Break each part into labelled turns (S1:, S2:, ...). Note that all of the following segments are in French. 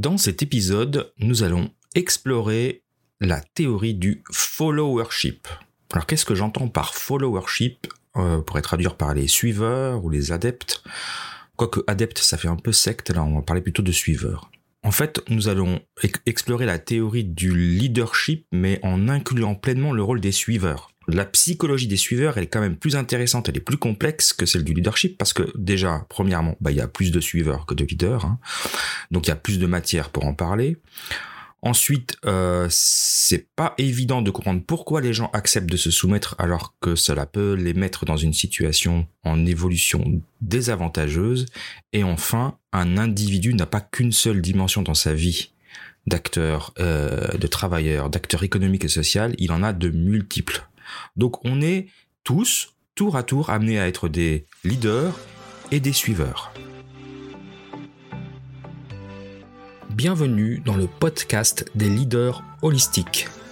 S1: Dans cet épisode, nous allons explorer la théorie du followership. Alors qu'est-ce que j'entends par followership euh, pourrait traduire par les suiveurs ou les adeptes? Quoique adepte, ça fait un peu secte, là on va parler plutôt de suiveurs. En fait, nous allons explorer la théorie du leadership, mais en incluant pleinement le rôle des suiveurs. La psychologie des suiveurs, est quand même plus intéressante, elle est plus complexe que celle du leadership, parce que déjà, premièrement, bah, il y a plus de suiveurs que de leaders, hein. donc il y a plus de matière pour en parler. Ensuite, euh, c'est pas évident de comprendre pourquoi les gens acceptent de se soumettre alors que cela peut les mettre dans une situation en évolution désavantageuse. Et enfin, un individu n'a pas qu'une seule dimension dans sa vie d'acteur, euh, de travailleur, d'acteur économique et social, il en a de multiples. Donc on est tous, tour à tour, amenés à être des leaders et des suiveurs. Bienvenue dans le podcast des leaders holistiques.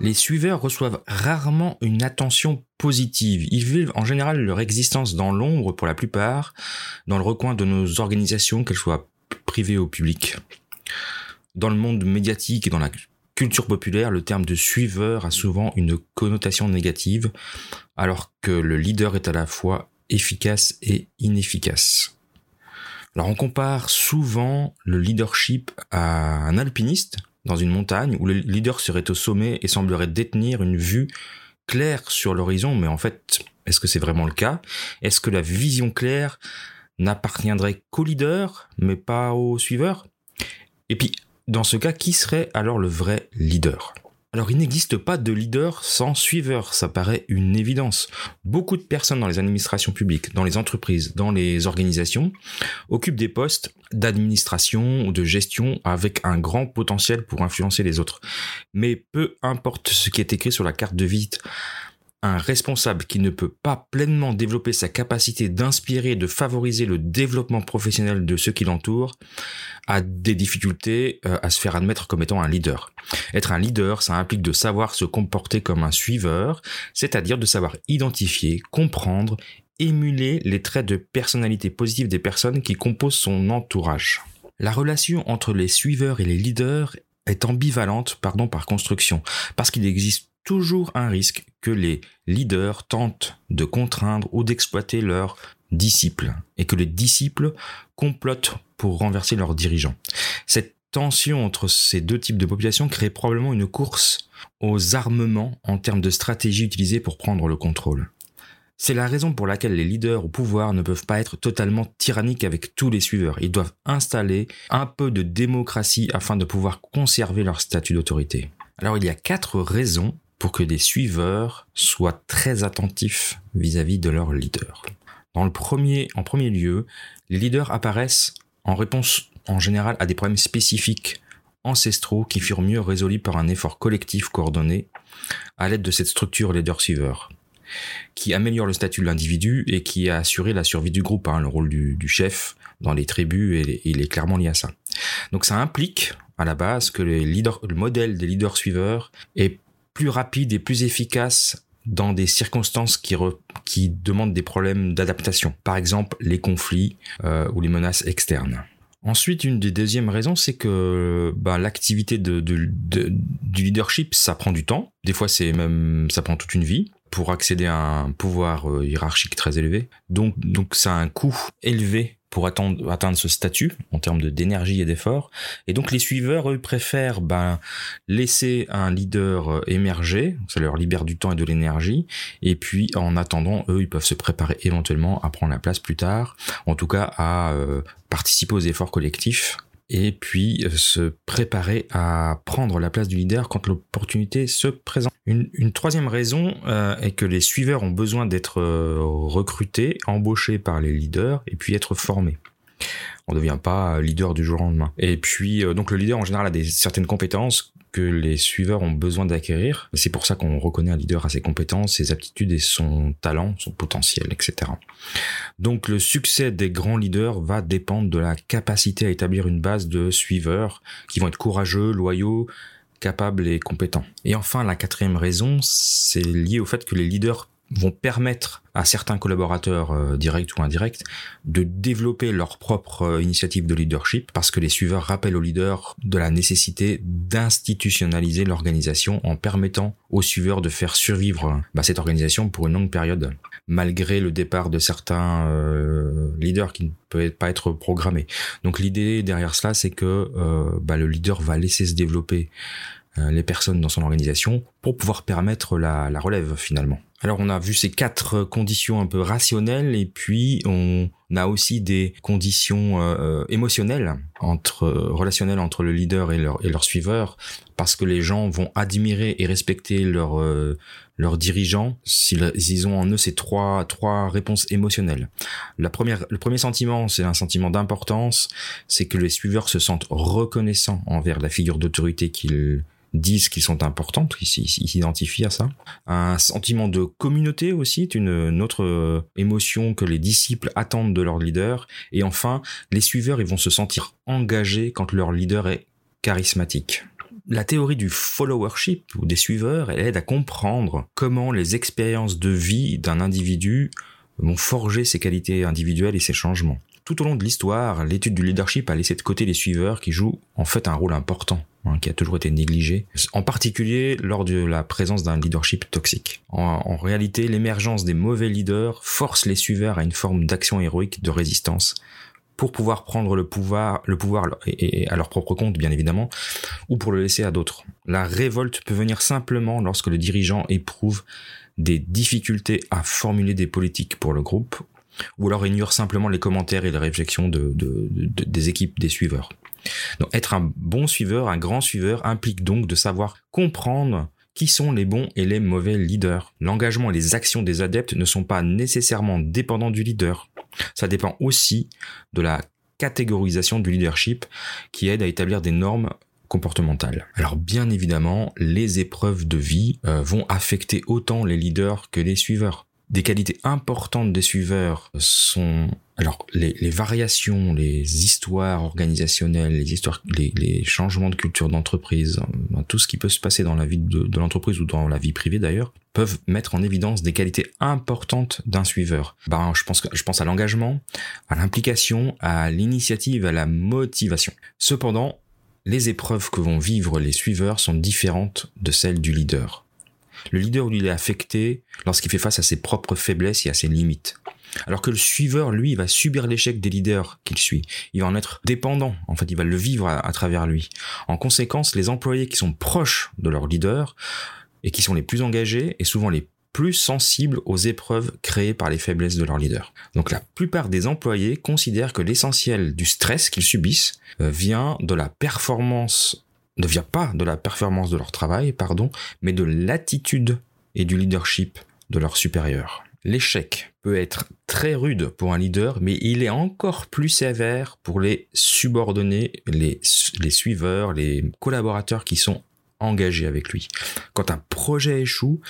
S1: Les suiveurs reçoivent rarement une attention positive. Ils vivent en général leur existence dans l'ombre pour la plupart, dans le recoin de nos organisations, qu'elles soient privées ou publiques. Dans le monde médiatique et dans la culture populaire, le terme de suiveur a souvent une connotation négative, alors que le leader est à la fois efficace et inefficace. Alors on compare souvent le leadership à un alpiniste dans une montagne où le leader serait au sommet et semblerait détenir une vue claire sur l'horizon, mais en fait, est-ce que c'est vraiment le cas? Est-ce que la vision claire n'appartiendrait qu'au leader, mais pas au suiveur? Et puis, dans ce cas, qui serait alors le vrai leader? Alors il n'existe pas de leader sans suiveur, ça paraît une évidence. Beaucoup de personnes dans les administrations publiques, dans les entreprises, dans les organisations, occupent des postes d'administration ou de gestion avec un grand potentiel pour influencer les autres. Mais peu importe ce qui est écrit sur la carte de visite, un responsable qui ne peut pas pleinement développer sa capacité d'inspirer et de favoriser le développement professionnel de ceux qui l'entourent a des difficultés euh, à se faire admettre comme étant un leader. Être un leader, ça implique de savoir se comporter comme un suiveur, c'est-à-dire de savoir identifier, comprendre, émuler les traits de personnalité positive des personnes qui composent son entourage. La relation entre les suiveurs et les leaders est ambivalente pardon, par construction, parce qu'il existe toujours un risque que les leaders tentent de contraindre ou d'exploiter leurs disciples et que les disciples complotent pour renverser leurs dirigeants. Cette tension entre ces deux types de population crée probablement une course aux armements en termes de stratégie utilisée pour prendre le contrôle. C'est la raison pour laquelle les leaders au pouvoir ne peuvent pas être totalement tyranniques avec tous les suiveurs. Ils doivent installer un peu de démocratie afin de pouvoir conserver leur statut d'autorité. Alors il y a quatre raisons pour que des suiveurs soient très attentifs vis-à-vis de leur leader. Dans le premier, en premier lieu, les leaders apparaissent en réponse en général à des problèmes spécifiques ancestraux qui furent mieux résolus par un effort collectif coordonné à l'aide de cette structure leader-suiveur qui améliore le statut de l'individu et qui a assuré la survie du groupe. Hein, le rôle du, chef dans les tribus, et est clairement lié à ça. Donc ça implique à la base que le modèle des leaders suiveurs est plus rapide et plus efficace dans des circonstances qui, qui demandent des problèmes d'adaptation. Par exemple, les conflits euh, ou les menaces externes. Ensuite, une des deuxièmes raisons, c'est que bah, l'activité du leadership, ça prend du temps. Des fois, c'est même, ça prend toute une vie pour accéder à un pouvoir euh, hiérarchique très élevé. Donc, donc, ça a un coût élevé pour atteindre, atteindre ce statut en termes d'énergie et d'effort. Et donc les suiveurs, eux, préfèrent ben, laisser un leader euh, émerger, ça leur libère du temps et de l'énergie, et puis en attendant, eux, ils peuvent se préparer éventuellement à prendre la place plus tard, en tout cas à euh, participer aux efforts collectifs et puis euh, se préparer à prendre la place du leader quand l'opportunité se présente. Une, troisième raison euh, est que les suiveurs ont besoin d'être euh, recrutés, embauchés par les leaders et puis être formés on ne devient pas leader du jour au lendemain. Et puis donc le leader en général a des certaines compétences que les suiveurs ont besoin d'acquérir. C'est pour ça qu'on reconnaît un leader à ses compétences, ses aptitudes et son talent, son potentiel, etc. Donc le succès des grands leaders va dépendre de la capacité à établir une base de suiveurs qui vont être courageux, loyaux, capables et compétents. Et enfin, la quatrième raison, c'est lié au fait que les leaders vont permettre à certains collaborateurs euh, directs ou indirects de développer leur propre euh, initiative de leadership parce que les suiveurs rappellent aux leaders de la nécessité d'institutionnaliser l'organisation en permettant aux suiveurs de faire survivre bah, cette organisation pour une longue période malgré le départ de certains euh, leaders qui ne peuvent pas être programmés. Donc l'idée derrière cela c'est que bah, le leader va laisser se développer les personnes dans son organisation pour pouvoir permettre la relève finalement. Alors on a vu ces quatre conditions un peu rationnelles et puis on a aussi des conditions euh, euh, émotionnelles entre relationnelles entre le leader et leur et leur suiveur parce que les gens vont admirer et respecter leur euh, leurs dirigeants s'ils ont en eux ces trois trois réponses émotionnelles. La première le premier sentiment c'est un sentiment d'importance, c'est que les suiveurs se sentent reconnaissants envers la figure d'autorité qu'ils disent qu'ils sont importantes, ils s'identifient à ça. Un sentiment de communauté aussi est une, autre euh, émotion que les disciples attendent de leur leader. Et enfin, les suiveurs, ils vont se sentir engagés quand leur leader est charismatique. La théorie du followership ou des suiveurs, elle aide à comprendre comment les expériences de vie d'un individu vont forger ses qualités individuelles et ses changements. Tout au long de l'histoire, l'étude du leadership a laissé de côté les suiveurs qui jouent en fait un rôle important, hein, qui a toujours été négligé, en particulier lors de la présence d'un leadership toxique. En, réalité, l'émergence des mauvais leaders force les suiveurs à une forme d'action héroïque de résistance pour pouvoir prendre le pouvoir, le pouvoir à leur propre compte, bien évidemment, ou pour le laisser à d'autres. La révolte peut venir simplement lorsque le dirigeant éprouve des difficultés à formuler des politiques pour le groupe ou alors ignore simplement les commentaires et les réflexions de, des équipes des suiveurs. Donc être un bon suiveur, un grand suiveur, implique donc de savoir comprendre qui sont les bons et les mauvais leaders. L'engagement et les actions des adeptes ne sont pas nécessairement dépendants du leader. Ça dépend aussi de la catégorisation du leadership qui aide à établir des normes comportementales. Alors bien évidemment, les épreuves de vie euh, vont affecter autant les leaders que les suiveurs des qualités importantes des suiveurs sont alors les, variations, les histoires organisationnelles, les histoires, les, changements de culture d'entreprise, euh, tout ce qui peut se passer dans la vie de, de l'entreprise ou dans la vie privée d'ailleurs, peuvent mettre en évidence des qualités importantes d'un suiveur. Ben, je pense, je pense à l'engagement, à l'implication, à l'initiative, à la motivation. Cependant, les épreuves que vont vivre les suiveurs sont différentes de celles du leader. Le leader, lui, est affecté lorsqu'il fait face à ses propres faiblesses et à ses limites. Alors que le suiveur, lui, va subir l'échec des leaders qu'il suit. Il va en être dépendant. En fait, il va le vivre à, travers lui. En conséquence, les employés qui sont proches de leur leader et qui sont les plus engagés et souvent les plus sensibles aux épreuves créées par les faiblesses de leur leader. Donc la plupart des employés considèrent que l'essentiel du stress qu'ils subissent euh, vient de la performance ne vient pas de la performance de leur travail, pardon, mais de l'attitude et du leadership de leurs supérieurs. L'échec peut être très rude pour un leader, mais il est encore plus sévère pour les subordonnés, les, les suiveurs, les collaborateurs qui sont engagés avec lui. Quand un projet échoue,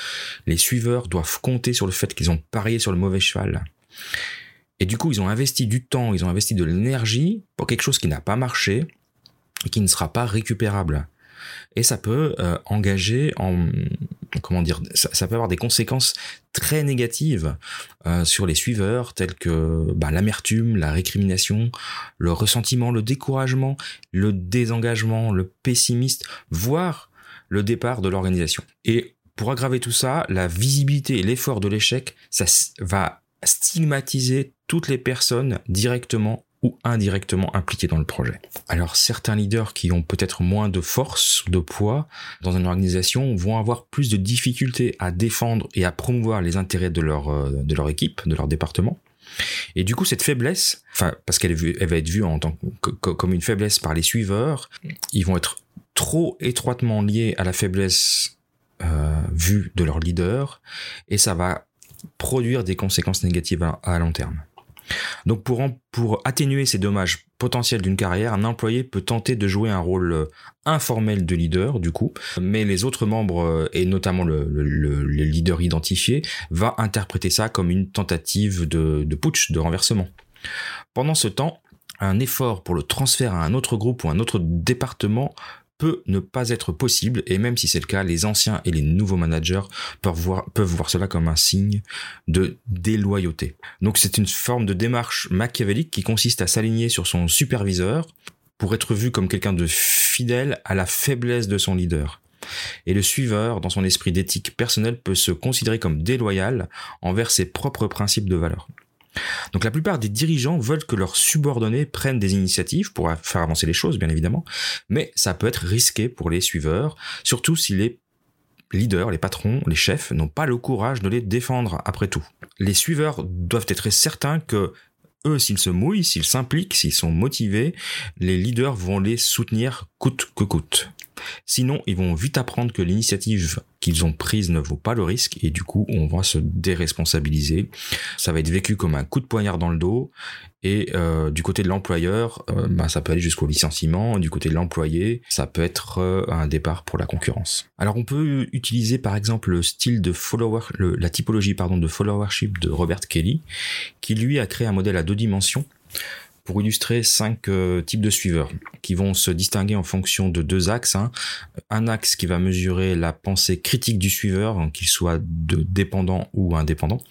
S1: les suiveurs doivent compter sur le fait qu'ils ont parié sur le mauvais cheval. Et du coup, ils ont investi du temps, ils ont investi de l'énergie pour quelque chose qui n'a pas marché, qui ne sera pas récupérable. Et ça peut euh, engager en comment dire, ça, peut avoir des conséquences très négatives euh, sur les suiveurs, telles que bah, l'amertume, la récrimination, le ressentiment, le découragement, le désengagement, le pessimiste, voire le départ de l'organisation. Et pour aggraver tout ça, la visibilité et l'effort de l'échec, ça va stigmatiser toutes les personnes directement ou indirectement impliqués dans le projet. Alors certains leaders qui ont peut-être moins de force de poids dans une organisation vont avoir plus de difficultés à défendre et à promouvoir les intérêts de leur, euh, de leur équipe, de leur département. Et du coup, cette faiblesse, enfin, parce qu'elle va être vue en tant que, comme une faiblesse par les suiveurs, ils vont être trop étroitement liés à la faiblesse euh, vue de leur leader, et ça va produire des conséquences négatives à long terme. Donc pour, atténuer ces dommages potentiels d'une carrière, un employé peut tenter de jouer un rôle euh, informel de leader du coup, mais les autres membres euh, et notamment le, le, leader identifié va interpréter ça comme une tentative de, de putsch, de renversement. Pendant ce temps, un effort pour le transfert à un autre groupe ou un autre département peut ne pas être possible, et même si c'est le cas, les anciens et les nouveaux managers peuvent voir, cela comme un signe de déloyauté. Donc c'est une forme de démarche machiavélique qui consiste à s'aligner sur son superviseur pour être vu comme quelqu'un de fidèle à la faiblesse de son leader. Et le suiveur, dans son esprit d'éthique personnelle, peut se considérer comme déloyal envers ses propres principes de valeur. Donc la plupart des dirigeants veulent que leurs subordonnés prennent des initiatives pour faire avancer les choses, bien évidemment, mais ça peut être risqué pour les suiveurs, surtout si les leaders, les patrons, les chefs n'ont pas le courage de les défendre après tout. Les suiveurs doivent être certains que eux, s'ils se mouillent, s'ils s'impliquent, s'ils sont motivés, les leaders vont les soutenir coûte que coûte. Sinon, ils vont vite apprendre que l'initiative qu'ils ont prise ne vaut pas le risque et du coup, on va se déresponsabiliser. Ça va être vécu comme un coup de poignard dans le dos et euh, du côté de l'employeur, euh, bah, ça peut aller jusqu'au licenciement. Du côté de l'employé, ça peut être euh, un départ pour la concurrence. Alors, on peut utiliser par exemple le style de follower, la typologie de followership de Robert Kelly, qui lui a créé un modèle à deux dimensions pour illustrer cinq euh, types de suiveurs qui vont se distinguer en fonction de deux axes. Hein. Un axe qui va mesurer la pensée critique du suiveur, qu'il soit de dépendant ou indépendant,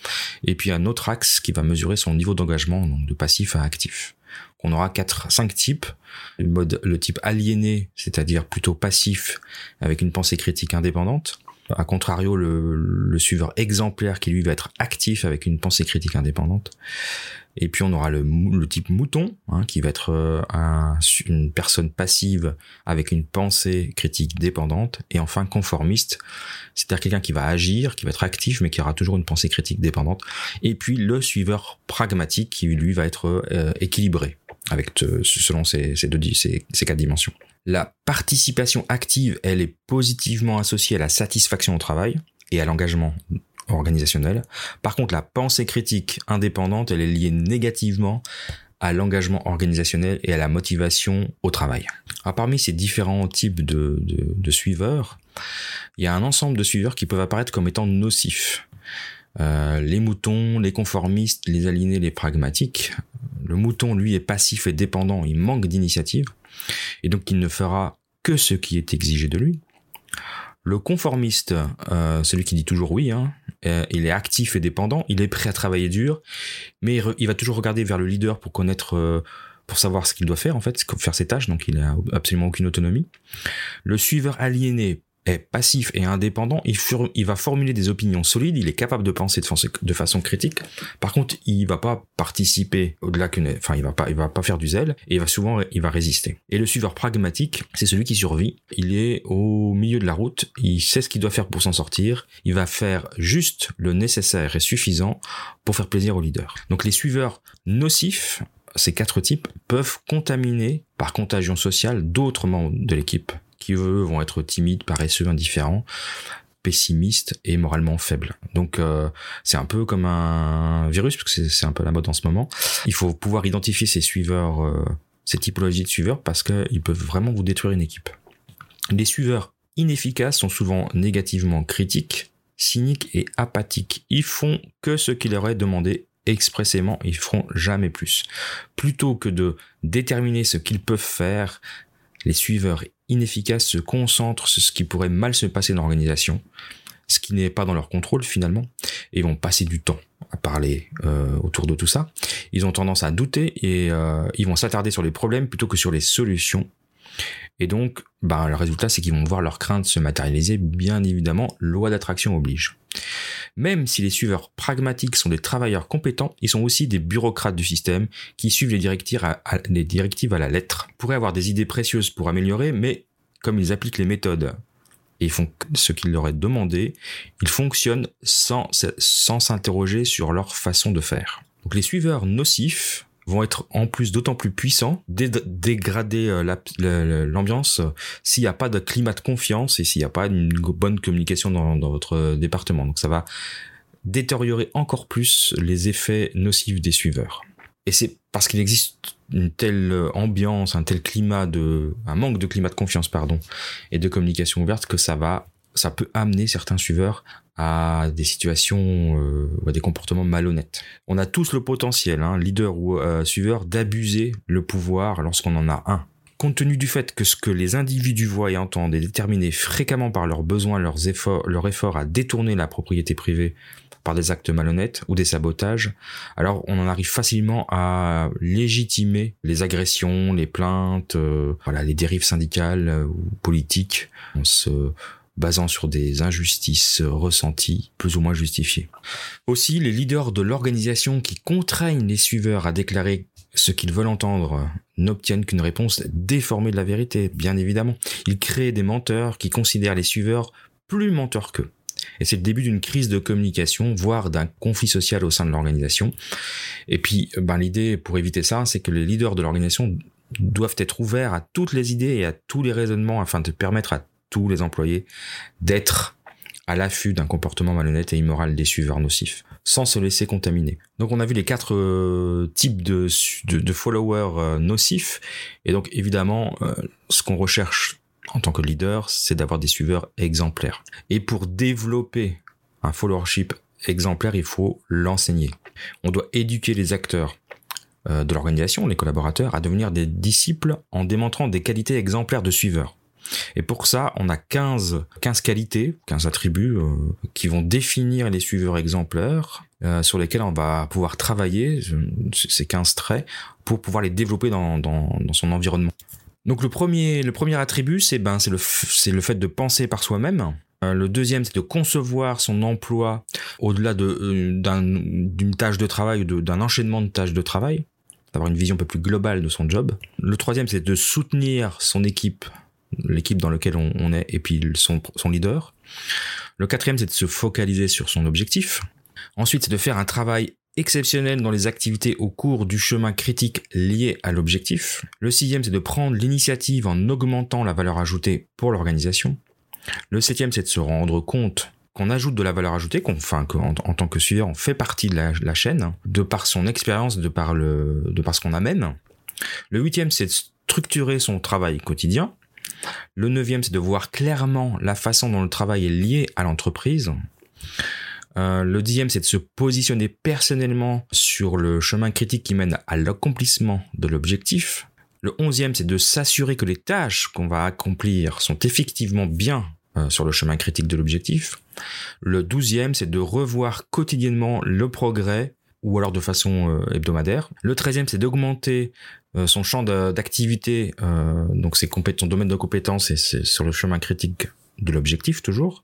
S1: et puis un autre axe qui va mesurer son niveau d'engagement, donc de passif à actif. On aura quatre, cinq types. Le mode, le type aliéné, c'est-à-dire plutôt passif, avec une pensée critique indépendante. A contrario, le, suiveur exemplaire qui lui va être actif avec une pensée critique indépendante. Et puis on aura le, type mouton, hein, qui va être euh, un, une personne passive avec une pensée critique dépendante. Et enfin conformiste, c'est-à-dire quelqu'un qui va agir, qui va être actif, mais qui aura toujours une pensée critique dépendante. Et puis le suiveur pragmatique, qui lui va être euh, équilibré, avec euh, selon ces, ces, quatre dimensions. La participation active, elle est positivement associée à la satisfaction au travail et à l'engagement organisationnel. Par contre, la pensée critique indépendante, elle est liée négativement à l'engagement organisationnel et à la motivation au travail. Parmi ces différents types de, de, suiveurs, il y a un ensemble de suiveurs qui peuvent apparaître comme étant nocifs. Euh, les moutons, les conformistes, les alignés, les pragmatiques. Le mouton, lui, est passif et dépendant, il manque d'initiative, et donc il ne fera que ce qui est exigé de lui. Le conformiste, euh, celui qui dit toujours oui, hein, euh, il est actif et dépendant, il est prêt à travailler dur, mais il, va toujours regarder vers le leader pour connaître, euh, pour savoir ce qu'il doit faire en fait, faire ses tâches, donc il n'a absolument aucune autonomie. Le suiveur aliéné, est passif et indépendant, il, va formuler des opinions solides, il est capable de penser de, façon critique. Par contre, il va pas participer au-delà qu'une, enfin, il va pas, il va pas faire du zèle et il va souvent, il va résister. Et le suiveur pragmatique, c'est celui qui survit. Il est au milieu de la route, il sait ce qu'il doit faire pour s'en sortir, il va faire juste le nécessaire et suffisant pour faire plaisir au leader. Donc les suiveurs nocifs, ces quatre types, peuvent contaminer par contagion sociale d'autres membres de l'équipe qui vont être timides, paresseux, indifférents pessimistes et moralement faibles. Donc euh, c'est un peu comme un virus, parce que c'est un peu la mode en ce moment. Il faut pouvoir identifier ces suiveurs, euh, ces typologies de suiveurs, parce qu'ils peuvent vraiment vous détruire une équipe. Les suiveurs inefficaces sont souvent négativement critiques, cyniques et apathiques. Ils font que ce qu'il leur est demandé expressément, ils feront jamais plus. Plutôt que de déterminer ce qu'ils peuvent faire, les suiveurs inefficaces se concentrent sur ce qui pourrait mal se passer dans l'organisation, ce qui n'est pas dans leur contrôle finalement, et vont passer du temps à parler euh, autour de tout ça. Ils ont tendance à douter et euh, ils vont s'attarder sur les problèmes plutôt que sur les solutions. Et donc, ben, le résultat, c'est qu'ils vont voir leurs craintes se matérialiser. Bien évidemment, loi d'attraction oblige. Même si les suiveurs pragmatiques sont des travailleurs compétents, ils sont aussi des bureaucrates du système qui suivent les directives à, la lettre. Ils pourraient avoir des idées précieuses pour améliorer, mais comme ils appliquent les méthodes et font ce qu'il leur est demandé, ils fonctionnent sans sans s'interroger sur leur façon de faire. Donc les suiveurs nocifs vont être en plus d'autant plus puissants, dégrader euh, l'ambiance s'il n'y a pas de climat de confiance et s'il n'y a pas une bonne communication dans, dans votre département. Donc ça va détériorer encore plus les effets nocifs des suiveurs. Et c'est parce qu'il existe une telle ambiance, un tel climat de, un manque de climat de confiance, pardon, et de communication ouverte que ça va, ça peut amener certains suiveurs à des situations euh, ou à des comportements malhonnêtes. On a tous le potentiel, hein, leader ou euh, suiveur, d'abuser le pouvoir lorsqu'on en a un. Compte tenu du fait que ce que les individus voient et entendent est déterminé fréquemment par leurs besoins, leurs efforts, leur effort à détourner la propriété privée par des actes malhonnêtes ou des sabotages, alors on en arrive facilement à légitimer les agressions, les plaintes, euh, voilà, les dérives syndicales ou politiques. On se basant sur des injustices ressenties, plus ou moins justifiées. Aussi, les leaders de l'organisation qui contraignent les suiveurs à déclarer ce qu'ils veulent entendre n'obtiennent qu'une réponse déformée de la vérité, bien évidemment. Ils créent des menteurs qui considèrent les suiveurs plus menteurs qu'eux. Et c'est le début d'une crise de communication, voire d'un conflit social au sein de l'organisation. Et puis, ben, l'idée pour éviter ça, c'est que les leaders de l'organisation doivent être ouverts à toutes les idées et à tous les raisonnements afin de permettre à tous les employés d'être à l'affût d'un comportement malhonnête et immoral des suiveurs nocifs, sans se laisser contaminer. Donc on a vu les quatre euh, types de, followers euh, nocifs, et donc évidemment, euh, ce qu'on recherche en tant que leader, c'est d'avoir des suiveurs exemplaires. Et pour développer un followership exemplaire, il faut l'enseigner. On doit éduquer les acteurs de l'organisation, les collaborateurs, à devenir des disciples en démontrant des qualités exemplaires de suiveurs. Et pour ça, on a 15, 15 qualités, 15 attributs euh, qui vont définir les suiveurs exemplaires euh, sur lesquels on va pouvoir travailler, ces 15 traits, pour pouvoir les développer dans, dans, son environnement. Donc le premier, le premier attribut, c'est ben, le, le fait de penser par soi-même. Euh, le deuxième, c'est de concevoir son emploi au-delà de, d'une tâche de travail ou d'un enchaînement de tâches de travail, d'avoir une vision un peu plus globale de son job. Le troisième, c'est de soutenir son équipe l'équipe dans laquelle on, est et puis son, son leader. Le quatrième, c'est de se focaliser sur son objectif. Ensuite, c'est de faire un travail exceptionnel dans les activités au cours du chemin critique lié à l'objectif. Le sixième, c'est de prendre l'initiative en augmentant la valeur ajoutée pour l'organisation. Le septième, c'est de se rendre compte qu'on ajoute de la valeur ajoutée, qu'on, enfin, tant que suiveur, on fait partie de la, chaîne, de par son expérience, de par le, de par ce qu'on amène. Le huitième, c'est de structurer son travail quotidien. Le neuvième, c'est de voir clairement la façon dont le travail est lié à l'entreprise. Euh, le dixième, c'est de se positionner personnellement sur le chemin critique qui mène à l'accomplissement de l'objectif. Le onzième, c'est de s'assurer que les tâches qu'on va accomplir sont effectivement bien euh, sur le chemin critique de l'objectif. Le douzième, c'est de revoir quotidiennement le progrès ou alors de façon euh, hebdomadaire. Le treizième, c'est d'augmenter son champ d'activité, euh, donc ses son domaine de compétences, c'est sur le chemin critique de l'objectif toujours.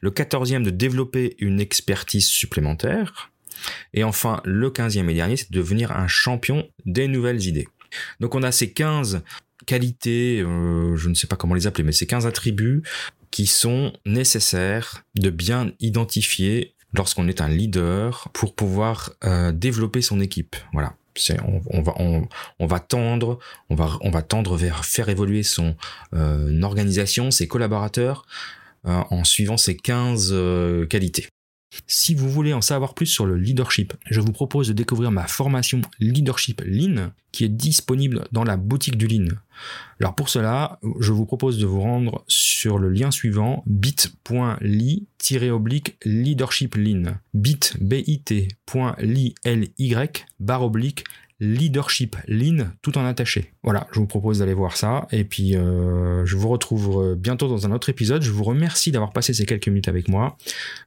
S1: Le quatorzième, de développer une expertise supplémentaire. Et enfin, le quinzième et dernier, c'est de devenir un champion des nouvelles idées. Donc on a ces 15 qualités, je ne sais pas comment les appeler, mais ces 15 attributs qui sont nécessaires de bien identifier lorsqu'on est un leader pour pouvoir euh, développer son équipe. Voilà. On, va tendre vers faire évoluer son euh, organisation ses collaborateurs euh, en suivant ces 15 qualités si vous voulez en savoir plus sur le leadership, je vous propose de découvrir ma formation Leadership Lean qui est disponible dans la boutique du Lean. Alors pour cela, je vous propose de vous rendre sur le lien suivant bit.ly leadership lean bit bit.ly barre oblique Leadership Lean tout en attaché. Voilà, je vous propose d'aller voir ça et puis euh, je vous retrouve euh, bientôt dans un autre épisode. Je vous remercie d'avoir passé ces quelques minutes avec moi.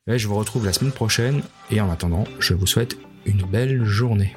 S1: je vous retrouve la semaine prochaine et en attendant, je vous souhaite une belle journée.